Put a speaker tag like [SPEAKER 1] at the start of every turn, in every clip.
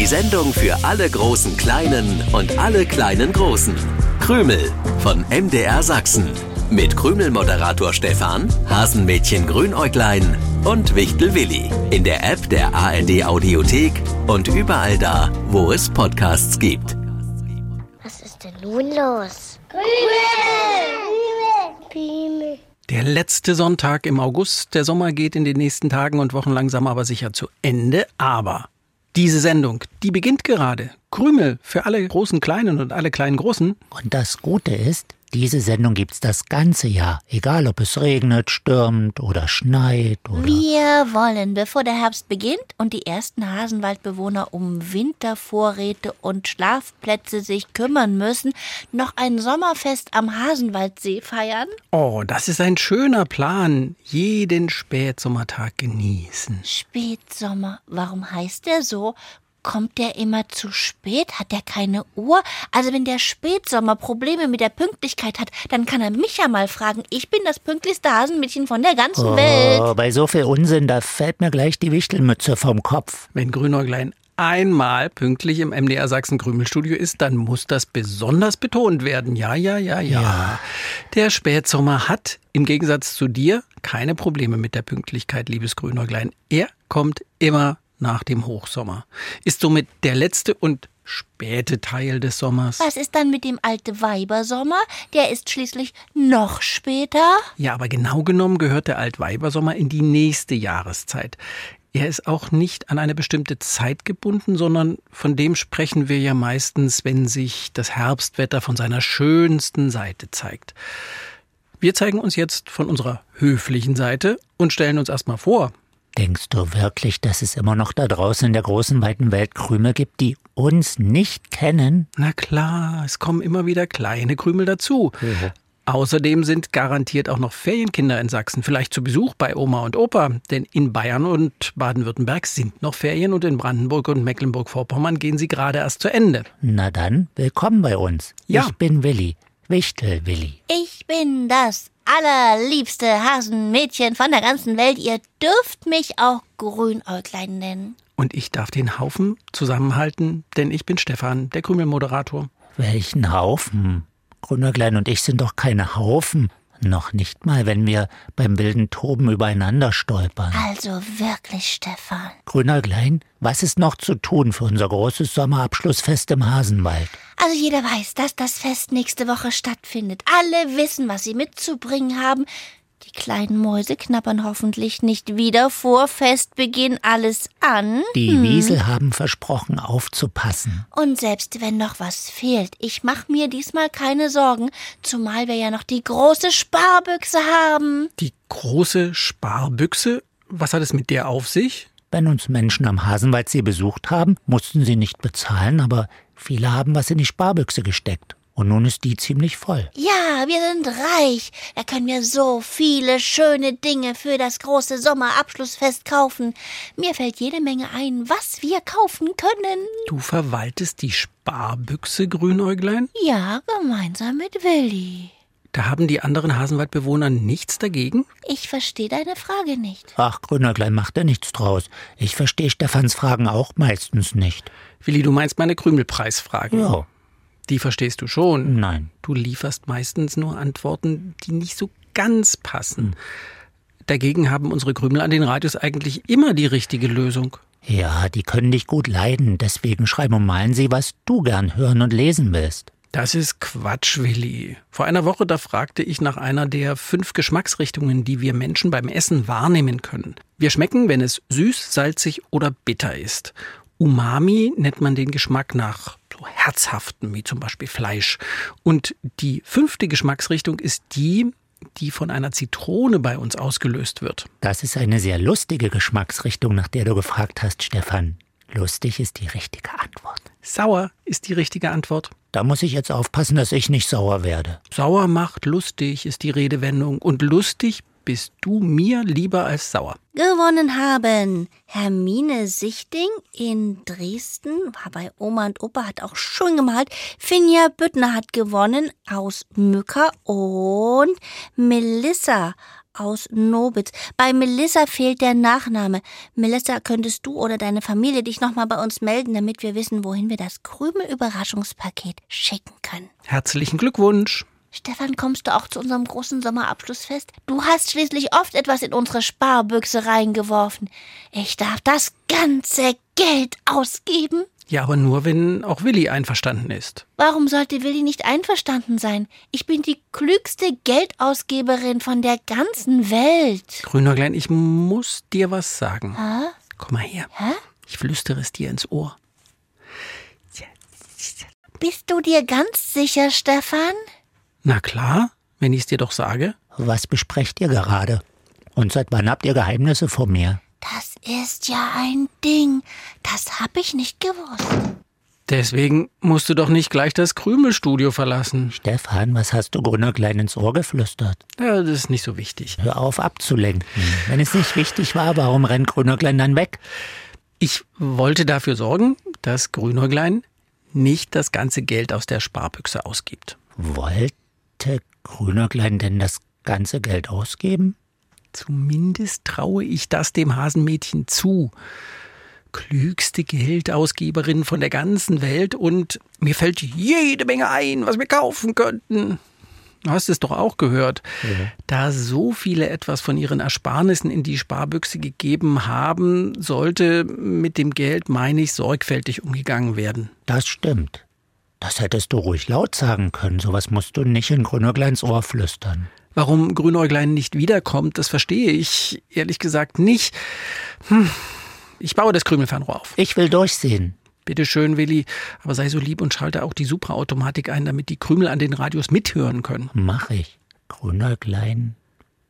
[SPEAKER 1] Die Sendung für alle großen Kleinen und alle kleinen Großen. Krümel von MDR Sachsen. Mit Krümel-Moderator Stefan, Hasenmädchen Grünäuglein und Wichtel Willi. In der App der ARD Audiothek und überall da, wo es Podcasts gibt.
[SPEAKER 2] Was ist denn nun los?
[SPEAKER 3] Krümel! Der letzte Sonntag im August. Der Sommer geht in den nächsten Tagen und Wochen langsam aber sicher zu Ende. Aber diese Sendung, die beginnt gerade. Krümel für alle großen Kleinen und alle kleinen Großen.
[SPEAKER 4] Und das Gute ist, diese Sendung gibt's das ganze Jahr, egal ob es regnet, stürmt oder schneit oder.
[SPEAKER 5] Wir wollen, bevor der Herbst beginnt und die ersten Hasenwaldbewohner um Wintervorräte und Schlafplätze sich kümmern müssen, noch ein Sommerfest am Hasenwaldsee feiern.
[SPEAKER 3] Oh, das ist ein schöner Plan. Jeden Spätsommertag genießen.
[SPEAKER 5] Spätsommer, warum heißt der so? Kommt der immer zu spät? Hat der keine Uhr? Also wenn der Spätsommer Probleme mit der Pünktlichkeit hat, dann kann er mich ja mal fragen. Ich bin das pünktlichste Hasenmädchen von der ganzen
[SPEAKER 4] oh,
[SPEAKER 5] Welt.
[SPEAKER 4] Bei so viel Unsinn, da fällt mir gleich die Wichtelmütze vom Kopf.
[SPEAKER 3] Wenn Grünäuglein einmal pünktlich im MDR Sachsen Krümelstudio ist, dann muss das besonders betont werden. Ja, ja, ja, ja, ja. Der Spätsommer hat im Gegensatz zu dir keine Probleme mit der Pünktlichkeit, liebes Grünäuglein. Er kommt immer nach dem Hochsommer. Ist somit der letzte und späte Teil des Sommers.
[SPEAKER 5] Was ist dann mit dem alte Weibersommer? Der ist schließlich noch später.
[SPEAKER 3] Ja, aber genau genommen gehört der Altweibersommer in die nächste Jahreszeit. Er ist auch nicht an eine bestimmte Zeit gebunden, sondern von dem sprechen wir ja meistens, wenn sich das Herbstwetter von seiner schönsten Seite zeigt. Wir zeigen uns jetzt von unserer höflichen Seite und stellen uns erstmal vor,
[SPEAKER 4] Denkst du wirklich, dass es immer noch da draußen in der großen, weiten Welt Krümel gibt, die uns nicht kennen?
[SPEAKER 3] Na klar, es kommen immer wieder kleine Krümel dazu.
[SPEAKER 4] Ja.
[SPEAKER 3] Außerdem sind garantiert auch noch Ferienkinder in Sachsen, vielleicht zu Besuch bei Oma und Opa. Denn in Bayern und Baden-Württemberg sind noch Ferien und in Brandenburg und Mecklenburg-Vorpommern gehen sie gerade erst zu Ende.
[SPEAKER 4] Na dann, willkommen bei uns.
[SPEAKER 3] Ja.
[SPEAKER 4] Ich bin Willi, Wichtel Willi.
[SPEAKER 5] Ich bin das allerliebste Hasenmädchen von der ganzen Welt. Ihr dürft mich auch Grünäuglein nennen.
[SPEAKER 3] Und ich darf den Haufen zusammenhalten, denn ich bin Stefan, der Krümelmoderator.
[SPEAKER 4] Welchen Haufen? Grünäuglein und ich sind doch keine Haufen. Noch nicht mal, wenn wir beim wilden Toben übereinander stolpern.
[SPEAKER 5] Also wirklich, Stefan.
[SPEAKER 4] Grünäuglein, was ist noch zu tun für unser großes Sommerabschlussfest im Hasenwald?
[SPEAKER 5] Also jeder weiß, dass das Fest nächste Woche stattfindet. Alle wissen, was sie mitzubringen haben. Die kleinen Mäuse knabbern hoffentlich nicht wieder vor Festbeginn alles an.
[SPEAKER 4] Die hm. Wiesel haben versprochen, aufzupassen.
[SPEAKER 5] Und selbst wenn noch was fehlt, ich mach mir diesmal keine Sorgen, zumal wir ja noch die große Sparbüchse haben.
[SPEAKER 3] Die große Sparbüchse? Was hat es mit der auf sich?
[SPEAKER 4] Wenn uns Menschen am Hasenwaldsee besucht haben, mussten sie nicht bezahlen, aber viele haben was in die Sparbüchse gesteckt. Und nun ist die ziemlich voll.
[SPEAKER 5] Ja, wir sind reich. Da können wir so viele schöne Dinge für das große Sommerabschlussfest kaufen. Mir fällt jede Menge ein, was wir kaufen können.
[SPEAKER 3] Du verwaltest die Sparbüchse, Grünäuglein?
[SPEAKER 5] Ja, gemeinsam mit Willi.
[SPEAKER 3] Da haben die anderen Hasenwaldbewohner nichts dagegen?
[SPEAKER 5] Ich verstehe deine Frage nicht.
[SPEAKER 4] Ach, Grünäuglein macht da nichts draus. Ich verstehe Stefans Fragen auch meistens nicht.
[SPEAKER 3] Willi, du meinst meine Krümelpreisfragen?
[SPEAKER 4] Ja.
[SPEAKER 3] Die verstehst du schon.
[SPEAKER 4] Nein.
[SPEAKER 3] Du lieferst meistens nur Antworten, die nicht so ganz passen. Dagegen haben unsere Krümel an den Radios eigentlich immer die richtige Lösung.
[SPEAKER 4] Ja, die können dich gut leiden, deswegen schreiben und malen sie, was du gern hören und lesen willst.
[SPEAKER 3] Das ist Quatsch, Willi. Vor einer Woche, da fragte ich nach einer der fünf Geschmacksrichtungen, die wir Menschen beim Essen wahrnehmen können. Wir schmecken, wenn es süß, salzig oder bitter ist. Umami nennt man den Geschmack nach so herzhaften, wie zum Beispiel Fleisch. Und die fünfte Geschmacksrichtung ist die, die von einer Zitrone bei uns ausgelöst wird.
[SPEAKER 4] Das ist eine sehr lustige Geschmacksrichtung, nach der du gefragt hast, Stefan. Lustig ist die richtige Antwort.
[SPEAKER 3] Sauer ist die richtige Antwort.
[SPEAKER 4] Da muss ich jetzt aufpassen, dass ich nicht sauer werde.
[SPEAKER 3] Sauer macht lustig ist die Redewendung. Und lustig bist du mir lieber als sauer.
[SPEAKER 5] Gewonnen haben Hermine Sichting in Dresden, war bei Oma und Opa, hat auch schön gemalt. Finja Büttner hat gewonnen aus Mücker und Melissa aus Nobitz. Bei Melissa fehlt der Nachname. Melissa, könntest du oder deine Familie dich nochmal bei uns melden, damit wir wissen, wohin wir das Krümel-Überraschungspaket schicken können.
[SPEAKER 3] Herzlichen Glückwunsch.
[SPEAKER 5] Stefan, kommst du auch zu unserem großen Sommerabschlussfest? Du hast schließlich oft etwas in unsere Sparbüchse reingeworfen. Ich darf das ganze Geld ausgeben?
[SPEAKER 3] Ja, aber nur, wenn auch Willi einverstanden ist.
[SPEAKER 5] Warum sollte Willi nicht einverstanden sein? Ich bin die klügste Geldausgeberin von der ganzen Welt.
[SPEAKER 3] Grünäuglein, ich muss dir was sagen.
[SPEAKER 5] Hä?
[SPEAKER 3] Komm mal her.
[SPEAKER 5] Hä?
[SPEAKER 3] Ich flüstere es dir ins Ohr.
[SPEAKER 5] Bist du dir ganz sicher, Stefan?
[SPEAKER 3] Na klar, wenn ich es dir doch sage.
[SPEAKER 4] Was besprecht ihr gerade? Und seit wann habt ihr Geheimnisse vor mir?
[SPEAKER 5] Das ist ja ein Ding. Das hab ich nicht gewusst.
[SPEAKER 3] Deswegen musst du doch nicht gleich das Krümelstudio verlassen.
[SPEAKER 4] Stefan, was hast du Grünerklein ins Ohr geflüstert?
[SPEAKER 3] Ja, das ist nicht so wichtig.
[SPEAKER 4] Hör auf abzulenken. Wenn es nicht wichtig war, warum rennt Grünerklein dann weg?
[SPEAKER 3] Ich wollte dafür sorgen, dass Grünäuglein nicht das ganze Geld aus der Sparbüchse ausgibt.
[SPEAKER 4] Wollte Grünerklein denn das ganze Geld ausgeben?
[SPEAKER 3] Zumindest traue ich das dem Hasenmädchen zu. Klügste Geldausgeberin von der ganzen Welt und mir fällt jede Menge ein, was wir kaufen könnten. Du hast es doch auch gehört. Da so viele etwas von ihren Ersparnissen in die Sparbüchse gegeben haben, sollte mit dem Geld, meine ich, sorgfältig umgegangen werden.
[SPEAKER 4] Das stimmt. Das hättest du ruhig laut sagen können. Sowas musst du nicht in Grünerkleins Ohr flüstern.
[SPEAKER 3] Warum Grünäuglein nicht wiederkommt, das verstehe ich ehrlich gesagt nicht. Hm. Ich baue das Krümelfernrohr auf.
[SPEAKER 4] Ich will durchsehen.
[SPEAKER 3] Bitte schön, Willi, aber sei so lieb und schalte auch die Supraautomatik ein, damit die Krümel an den Radios mithören können.
[SPEAKER 4] Mach ich. Grünerklein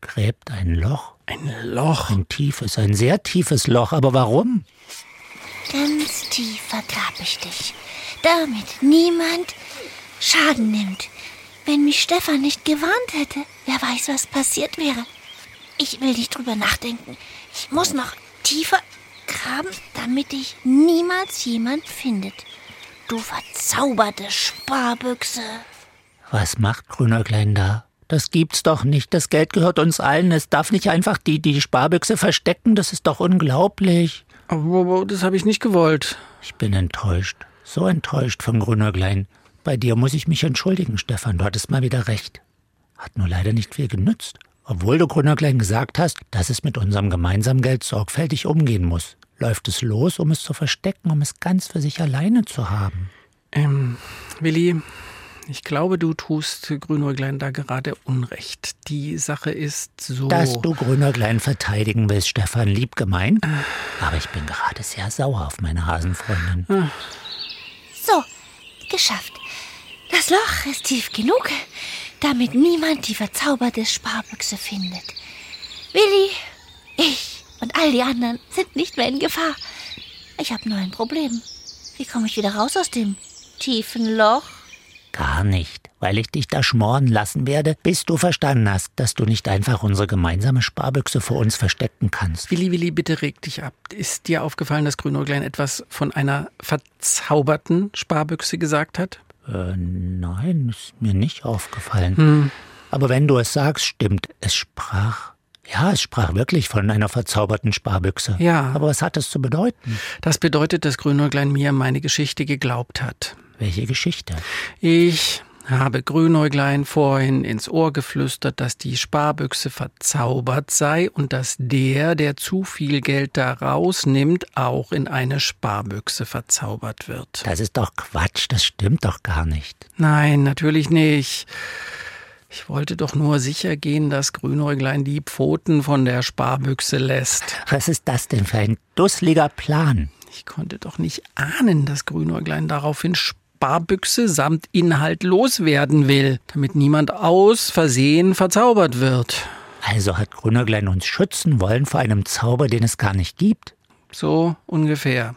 [SPEAKER 4] gräbt ein Loch.
[SPEAKER 3] Ein Loch.
[SPEAKER 4] Ein tiefes, ein sehr tiefes Loch. Aber warum?
[SPEAKER 5] Ganz tief vergrab ich dich, damit niemand Schaden nimmt. Wenn mich Stefan nicht gewarnt hätte, wer weiß, was passiert wäre. Ich will nicht drüber nachdenken. Ich muss noch tiefer graben, damit dich niemals jemand findet. Du verzauberte Sparbüchse.
[SPEAKER 4] Was macht Grünerklein da? Das gibt's doch nicht. Das Geld gehört uns allen. Es darf nicht einfach die, die Sparbüchse verstecken. Das ist doch unglaublich.
[SPEAKER 3] Aber das habe ich nicht gewollt.
[SPEAKER 4] Ich bin enttäuscht. So enttäuscht von Grünerklein. Bei dir muss ich mich entschuldigen, Stefan. Du hattest mal wieder recht. Hat nur leider nicht viel genützt. Obwohl du Grünerklein gesagt hast, dass es mit unserem gemeinsamen Geld sorgfältig umgehen muss. Läuft es los, um es zu verstecken, um es ganz für sich alleine zu haben.
[SPEAKER 3] Ähm, Willi, ich glaube, du tust Grünäuglein da gerade Unrecht. Die Sache ist so.
[SPEAKER 4] Dass du Grünerklein verteidigen willst, Stefan, lieb gemeint. Aber ich bin gerade sehr sauer auf meine Hasenfreundin.
[SPEAKER 5] So, geschafft. Das Loch ist tief genug, damit niemand die verzauberte Sparbüchse findet. Willi, ich und all die anderen sind nicht mehr in Gefahr. Ich habe nur ein Problem. Wie komme ich wieder raus aus dem tiefen Loch?
[SPEAKER 4] Gar nicht, weil ich dich da schmoren lassen werde, bis du verstanden hast, dass du nicht einfach unsere gemeinsame Sparbüchse vor uns verstecken kannst.
[SPEAKER 3] Willi, Willi, bitte reg dich ab. Ist dir aufgefallen, dass Grünäuglein etwas von einer verzauberten Sparbüchse gesagt hat?
[SPEAKER 4] Äh, nein, ist mir nicht aufgefallen. Aber wenn du es sagst, stimmt, es sprach. Ja, es sprach wirklich von einer verzauberten Sparbüchse.
[SPEAKER 3] Ja.
[SPEAKER 4] Aber was hat es zu bedeuten?
[SPEAKER 3] Das bedeutet, dass Grünäuglein mir meine Geschichte geglaubt hat.
[SPEAKER 4] Welche Geschichte?
[SPEAKER 3] Ich habe Grünäuglein vorhin ins Ohr geflüstert, dass die Sparbüchse verzaubert sei und dass der, der zu viel Geld da rausnimmt, auch in eine Sparbüchse verzaubert wird.
[SPEAKER 4] Das ist doch Quatsch, das stimmt doch gar nicht.
[SPEAKER 3] Nein, natürlich nicht. Ich wollte doch nur sicher gehen, dass Grünäuglein die Pfoten von der Sparbüchse lässt.
[SPEAKER 4] Was ist das denn für ein dusseliger Plan?
[SPEAKER 3] Ich konnte doch nicht ahnen, dass Grünäuglein daraufhin Sparbüchse samt Inhalt loswerden will, damit niemand aus Versehen verzaubert wird.
[SPEAKER 4] Also hat Grünerglein uns schützen wollen vor einem Zauber, den es gar nicht gibt?
[SPEAKER 3] So ungefähr.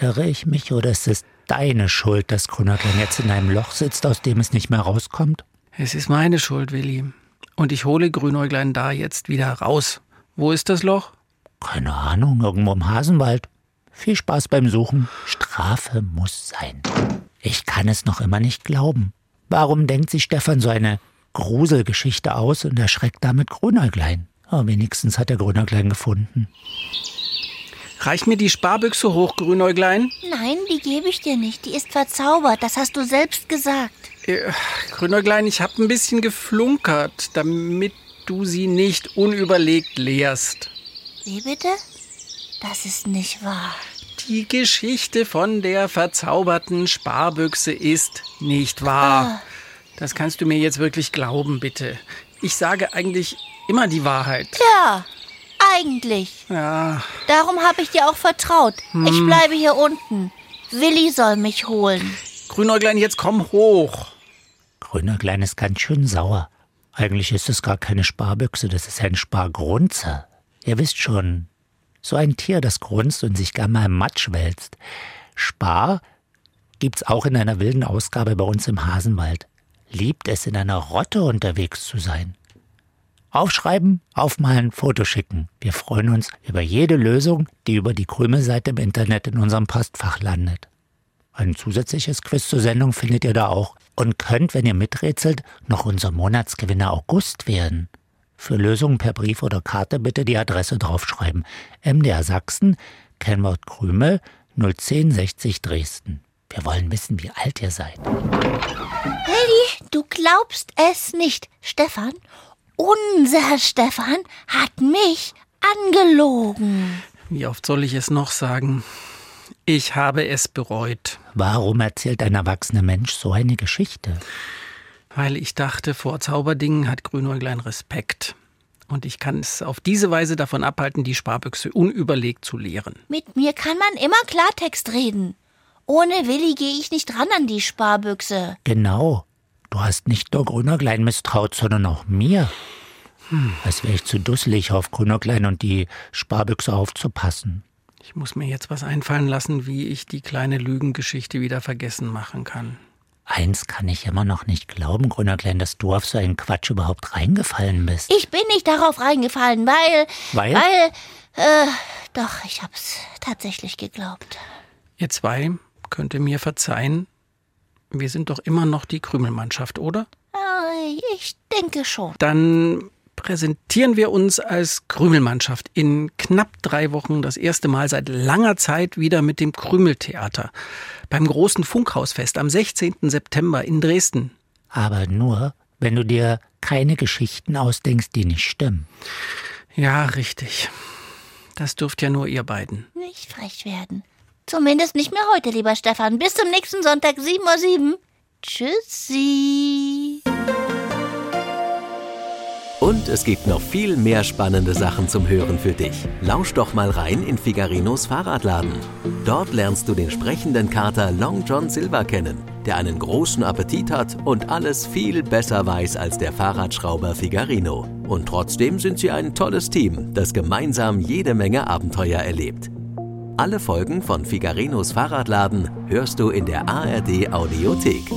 [SPEAKER 4] Irre ich mich oder ist es deine Schuld, dass Grünerglein jetzt in einem Loch sitzt, aus dem es nicht mehr rauskommt?
[SPEAKER 3] Es ist meine Schuld, Willi. Und ich hole Grünäuglein da jetzt wieder raus. Wo ist das Loch?
[SPEAKER 4] Keine Ahnung, irgendwo im Hasenwald. Viel Spaß beim Suchen. Strafe muss sein. Ich kann es noch immer nicht glauben. Warum denkt sich Stefan so eine Gruselgeschichte aus und erschreckt damit Grünäuglein? Aber wenigstens hat der Grünerklein gefunden.
[SPEAKER 3] Reich mir die Sparbüchse hoch, Grünäuglein.
[SPEAKER 5] Nein, die gebe ich dir nicht. Die ist verzaubert. Das hast du selbst gesagt.
[SPEAKER 3] Äh, Grünäuglein, ich habe ein bisschen geflunkert, damit du sie nicht unüberlegt leerst.
[SPEAKER 5] Wie bitte? Das ist nicht wahr.
[SPEAKER 3] Die Geschichte von der verzauberten Sparbüchse ist nicht wahr. Das kannst du mir jetzt wirklich glauben, bitte. Ich sage eigentlich immer die Wahrheit.
[SPEAKER 5] Ja, eigentlich.
[SPEAKER 3] Ja,
[SPEAKER 5] Darum habe ich dir auch vertraut. Ich bleibe hier unten. Willi soll mich holen.
[SPEAKER 3] Grünäuglein, jetzt komm hoch.
[SPEAKER 4] Grünerklein ist ganz schön sauer. Eigentlich ist es gar keine Sparbüchse, das ist ein Spargrunzer. Ihr wisst schon, so ein Tier, das grunzt und sich gern mal im Matsch wälzt. Spar gibt's auch in einer wilden Ausgabe bei uns im Hasenwald. Liebt es, in einer Rotte unterwegs zu sein. Aufschreiben, aufmalen, Foto schicken. Wir freuen uns über jede Lösung, die über die Krümelseite im Internet in unserem Postfach landet. Ein zusätzliches Quiz zur Sendung findet ihr da auch und könnt, wenn ihr miträtselt, noch unser Monatsgewinner August werden. Für Lösungen per Brief oder Karte bitte die Adresse draufschreiben. MDR Sachsen, Kennwort Krümel, 01060 Dresden. Wir wollen wissen, wie alt ihr seid.
[SPEAKER 5] Willi, du glaubst es nicht. Stefan, unser Stefan hat mich angelogen.
[SPEAKER 3] Wie oft soll ich es noch sagen? Ich habe es bereut,
[SPEAKER 4] Warum erzählt ein erwachsener Mensch so eine Geschichte?
[SPEAKER 3] Weil ich dachte, vor Zauberdingen hat Grünäuglein Respekt. Und ich kann es auf diese Weise davon abhalten, die Sparbüchse unüberlegt zu leeren.
[SPEAKER 5] Mit mir kann man immer Klartext reden. Ohne Willi gehe ich nicht ran an die Sparbüchse.
[SPEAKER 4] Genau. Du hast nicht nur Grünerklein misstraut, sondern auch mir. Als wäre ich zu dusselig, auf Grünerklein und die Sparbüchse aufzupassen.
[SPEAKER 3] Ich muss mir jetzt was einfallen lassen, wie ich die kleine Lügengeschichte wieder vergessen machen kann.
[SPEAKER 4] Eins kann ich immer noch nicht glauben, Grünerklein, dass du auf so einen Quatsch überhaupt reingefallen bist.
[SPEAKER 5] Ich bin nicht darauf reingefallen, weil.
[SPEAKER 4] Weil?
[SPEAKER 5] Weil. Äh, doch, ich hab's tatsächlich geglaubt.
[SPEAKER 3] Ihr zwei könnt ihr mir verzeihen. Wir sind doch immer noch die Krümelmannschaft, oder?
[SPEAKER 5] Äh, ich denke schon.
[SPEAKER 3] Dann präsentieren wir uns als Krümelmannschaft in knapp drei Wochen das erste Mal seit langer Zeit wieder mit dem Krümeltheater beim großen Funkhausfest am 16. September in Dresden.
[SPEAKER 4] Aber nur, wenn du dir keine Geschichten ausdenkst, die nicht stimmen.
[SPEAKER 3] Ja, richtig. Das dürft ja nur ihr beiden.
[SPEAKER 5] Nicht frech werden. Zumindest nicht mehr heute, lieber Stefan. Bis zum nächsten Sonntag, 7.07 Uhr. Tschüssi.
[SPEAKER 1] Und es gibt noch viel mehr spannende Sachen zum Hören für dich. Lausch doch mal rein in Figarinos Fahrradladen. Dort lernst du den sprechenden Kater Long John Silver kennen, der einen großen Appetit hat und alles viel besser weiß als der Fahrradschrauber Figarino. Und trotzdem sind sie ein tolles Team, das gemeinsam jede Menge Abenteuer erlebt. Alle Folgen von Figarinos Fahrradladen hörst du in der ARD Audiothek.